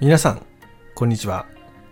皆さん、こんにちは。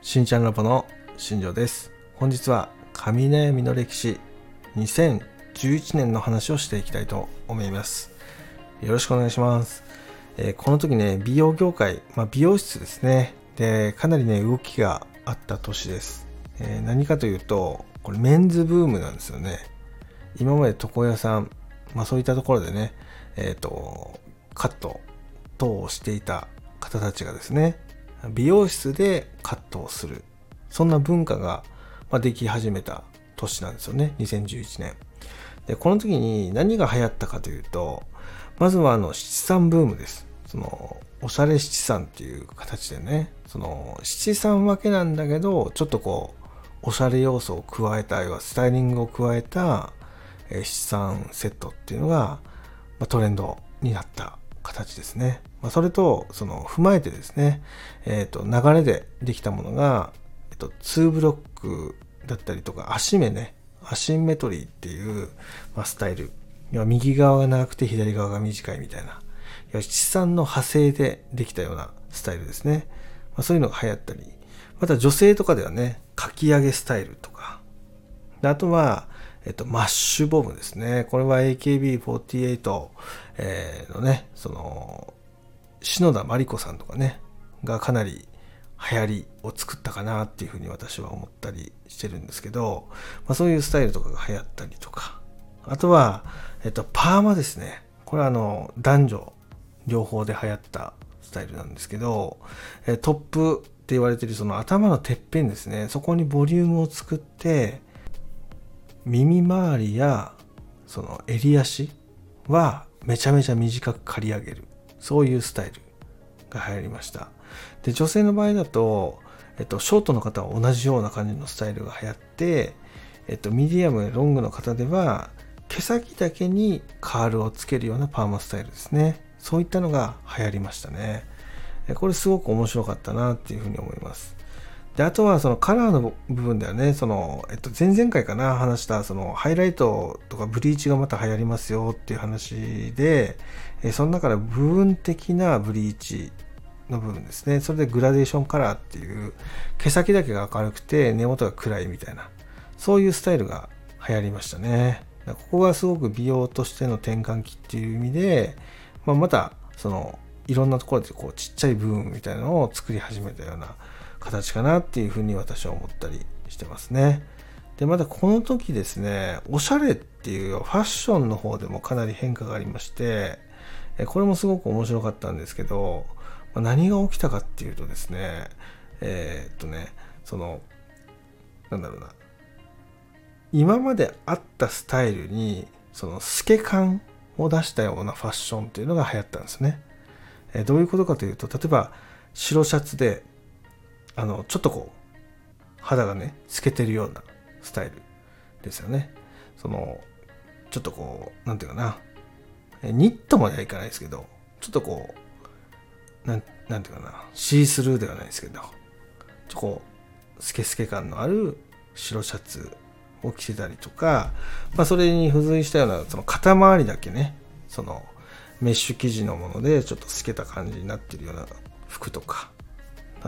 しんちゃんラボの新庄です。本日は神悩みの歴史2011年の話をしていきたいと思います。よろしくお願いします。えーこの時ね、美容業界、まあ、美容室ですね。で、かなりね、動きがあった年です。えー何かというと、これメンズブームなんですよね。今まで床屋さん、まあそういったところでね、えっ、と、カット等をしていた方たちがですね、美容室でカットをする。そんな文化が、でき始めた年なんですよね。2011年。で、この時に何が流行ったかというと、まずはあの七三ブームです。その、おしゃれ七三っていう形でね、その、七三分けなんだけど、ちょっとこう、おしゃれ要素を加えた、要はスタイリングを加えた、七三セットっていうのが、トレンドになった形ですね。まあ、それと、その、踏まえてですね、えっ、と、流れでできたものが、えっ、と、2ブロックだったりとか、足目ね、アシンメトリーっていう、まあ、スタイル。要は右側が長くて左側が短いみたいな。要は七三の派生でできたようなスタイルですね。まあ、そういうのが流行ったり、また女性とかではね、かき上げスタイルとか、あとは、えっと、マッシュボムですね。これは AKB48、えーのね、その、篠田麻里子さんとかね、がかなり流行りを作ったかなっていうふうに私は思ったりしてるんですけど、まあ、そういうスタイルとかが流行ったりとか、あとは、えっと、パーマですね。これはあの、男女両方で流行ったスタイルなんですけど、えトップって言われてるその頭のてっぺんですね。そこにボリュームを作って、耳周りやその襟足はめちゃめちゃ短く刈り上げる。そういうスタイルが流行りました。で、女性の場合だと、えっと、ショートの方は同じような感じのスタイルが流行って、えっと、ミディアム、ロングの方では、毛先だけにカールをつけるようなパーマスタイルですね。そういったのが流行りましたね。これすごく面白かったなっていうふうに思います。で、あとはそのカラーの部分ではね、その、えっと、前々回かな、話した、その、ハイライトとかブリーチがまた流行りますよっていう話で、えその中で部分的なブリーチの部分ですね。それでグラデーションカラーっていう、毛先だけが明るくて根元が暗いみたいな、そういうスタイルが流行りましたね。ここがすごく美容としての転換期っていう意味で、まあ、また、その、いろんなところでこうちっちゃいブームみたいなのを作り始めたような形かなっていうふうに私は思ったりしてますね。で、またこの時ですね、おしゃれっていうファッションの方でもかなり変化がありまして、これもすごく面白かったんですけど、何が起きたかっていうとですね、えーっとね、その、なんだろうな、今まであったスタイルに、その透け感を出したようなファッションっていうのが流行ったんですね。えどういうことかというと、例えば白シャツで、あの、ちょっとこう、肌がね、透けてるようなスタイルですよね。その、ちょっとこう、なんていうかな、ニットまではいかないですけど、ちょっとこう、なんなんていうかな、シースルーではないですけど、ちょっとこう、スケスケ感のある白シャツを着てたりとか、まあそれに付随したような、その肩周りだけね、その、メッシュ生地のものでちょっと透けた感じになってるような服とか、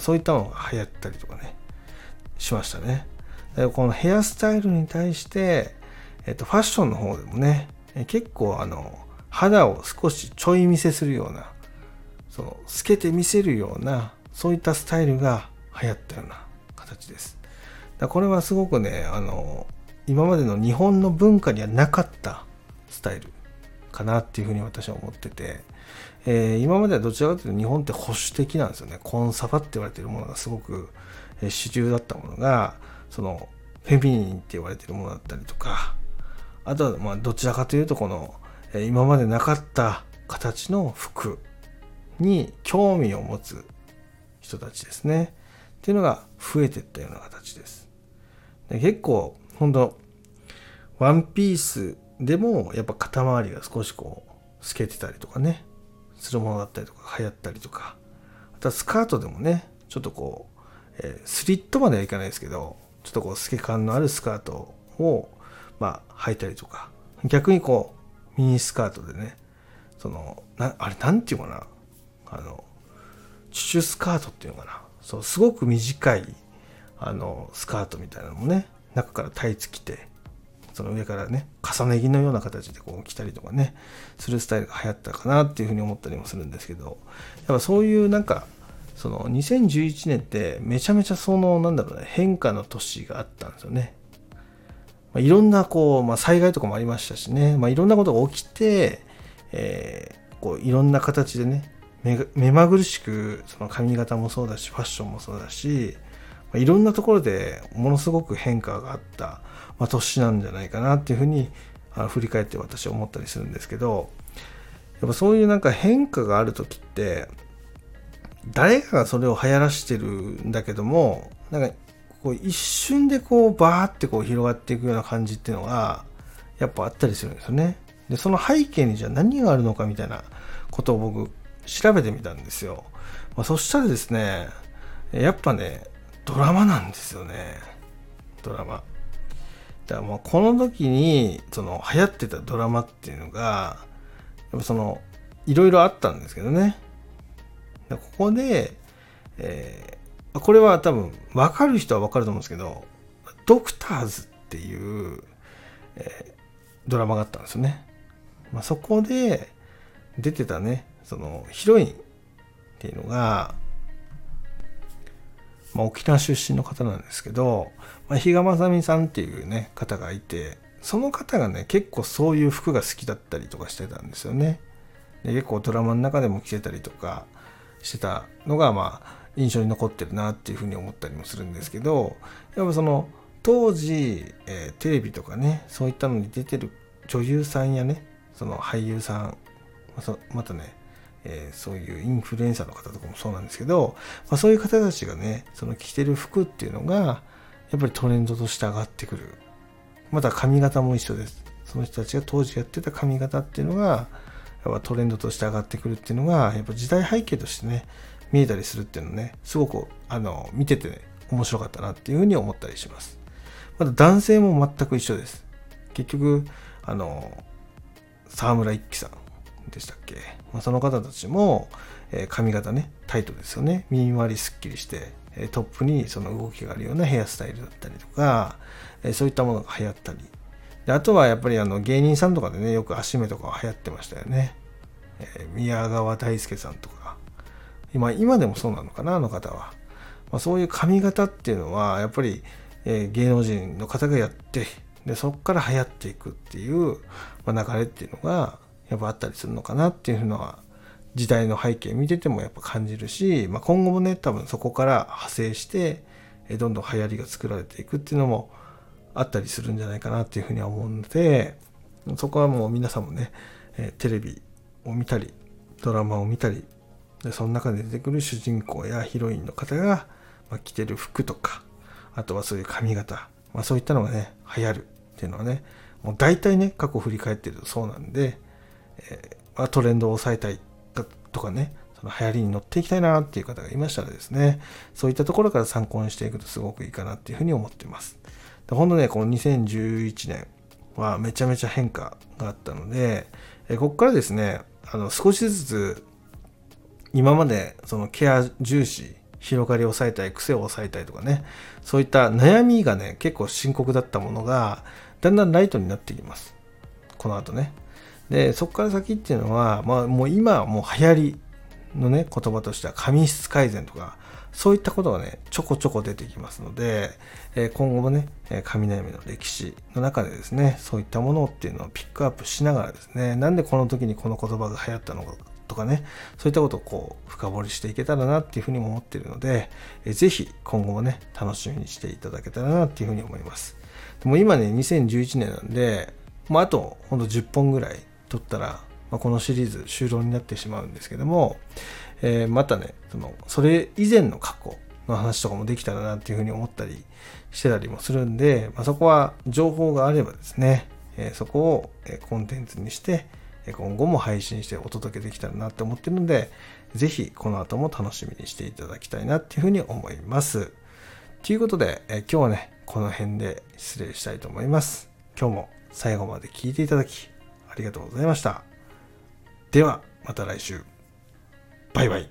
そういったのが流行ったりとかね、しましたね。このヘアスタイルに対して、えっと、ファッションの方でもね、結構あの、肌を少しちょい見せするような、その、透けて見せるような、そういったスタイルが流行ったような形です。だこれはすごくね、あの、今までの日本の文化にはなかったスタイルかなっていうふうに私は思ってて、えー今まではどちらかというと日本って保守的なんですよね。コンサバって言われてるものがすごく、え主流だったものが、その、フェミニンって言われてるものだったりとか、あとはまあどちらかというとこの、えー今までなかった形の服に興味を持つ人たちですね。っていうのが増えていったような形です。で結構、本当ワンピースでもやっぱ肩周りが少しこう透けてたりとかねするものだったりとか流行ったりとか。あとはスカートでもねちょっとこう、えースリットまではいかないですけどちょっとこう透け感のあるスカートをまあ履いたりとか。逆にこうミニスカートでねそのなあれなんていうかな。あのチュスカートっていうのかな。そうすごく短いあのスカートみたいなのもね中からタイツ着てその上からね重ね着のような形でこう着たりとかねするスタイルが流行ったかなっていうふうに思ったりもするんですけどやっぱそういうなんかその2011年ってめちゃめちゃそのなんだろうね変化の年があったんですよね。まあ、いろんなこう、まあ、災害とかもありましたしね、まあ、いろんなことが起きて、えー、こういろんな形でね目まぐるしくその髪型もそうだしファッションもそうだし、いろんなところでものすごく変化があった、まあ、年なんじゃないかなっていうふうにあ振り返って私は思ったりするんですけどやっぱそういうなんか変化がある時って誰かがそれを流行らしてるんだけどもなんかこう一瞬でこうバーってこう広がっていくような感じっていうのがやっぱあったりするんですよね。でその背景にじゃあ何があるのかみたいなことを僕調べてみたんですよ。まあ、そしたらですねやっぱねドラマなんですよね。ドラマ。だからもうこの時にその流行ってたドラマっていうのがやっぱそのいろいろあったんですけどね。ここで、えー、これは多分分かる人は分かると思うんですけどドクターズっていう、えー、ドラマがあったんですよね、まあ、そこで出てたねそのヒロインっていうのがまあ、沖縄出身の方なんですけど、まあ、比嘉正美さんっていうね方がいてその方がね結構そういう服が好きだったりとかしてたんですよね。で結構ドラマの中でも着てたりとかしてたのがまあ印象に残ってるなっていうふうに思ったりもするんですけどやっぱその当時、えー、テレビとかねそういったのに出てる女優さんやねその俳優さんまたねえー、そういうインフルエンサーの方とかもそうなんですけど、まあ、そういう方たちがねその着てる服っていうのがやっぱりトレンドとして上がってくる。また髪型も一緒です。その人たちが当時やってた髪型っていうのがやっぱトレンドとして上がってくるっていうのがやっぱ時代背景としてね見えたりするっていうのねすごくあの見てて、ね、面白かったなっていうふうに思ったりします。また男性も全く一緒です。結局あの沢村一樹さん。でしたっけ、まあ、その方たちも、えー、髪型ねタイトですよね。耳周りすっきりしてトップにその動きがあるようなヘアスタイルだったりとか、えー、そういったものが流行ったり。であとはやっぱりあの芸人さんとかでねよく足目とかは流行ってましたよね、えー、宮川大輔さんとか。今今でもそうなのかなあの方は、まあ、そういう髪型っていうのはやっぱり、え芸能人の方がやってでそこから流行っていくっていう、まあ、流れっていうのがやっぱあったりするのかなっていうのは時代の背景見ててもやっぱ感じるし、まあ、今後もね多分そこから派生してどんどん流行りが作られていくっていうのもあったりするんじゃないかなっていうふうには思うのでそこはもう皆さんもねテレビを見たりドラマを見たりでその中で出てくる主人公やヒロインの方が、ま着てる服とかあとはそういう髪型、まあ、そういったのがね流行るっていうのはねもう大体ね過去振り返ってるとそうなんでえ、トレンドを抑えたいとかね、その流行りに乗っていきたいなっていう方がいましたらですね、そういったところから参考にしていくとすごくいいかなっていうふうに思ってます。で本当ね、この2011年はめちゃめちゃ変化があったので、えここからですね、あの少しずつ今までそのケア重視、広がりを抑えたい、癖を抑えたいとかね、そういった悩みがね、結構深刻だったものが、だんだんライトになってきます。この後ね。でそこから先っていうのは、まあ、もう今はもう流行りのね言葉としては髪質改善とかそういったことがねちょこちょこ出てきますので、え今後もね髪悩みの歴史の中でですねそういったものっていうのをピックアップしながらですねなんでこの時にこの言葉が流行ったのかとかねそういったことをこう深掘りしていけたらなっていうふうにも思っているので、えー、ぜひ今後もね楽しみにしていただけたらなっていうふうに思います。でも今ね2011年なんでもうあとほんと10本ぐらい撮ったら、まあ、このシリーズ終了になってしまうんですけども、えー、またねそのそれ以前の過去の話とかもできたらなっていうふうに思ったりしてたりもするんで、まあ、そこは情報があればですね、えー、そこをコンテンツにして今後も配信してお届けできたらなって思ってるので、ぜひこの後も楽しみにしていただきたいなっていうふうに思います。ということで、え今日はね、この辺で失礼したいと思います。今日も最後まで聞いていただきりがとうございました。では、また来週。バイバイ。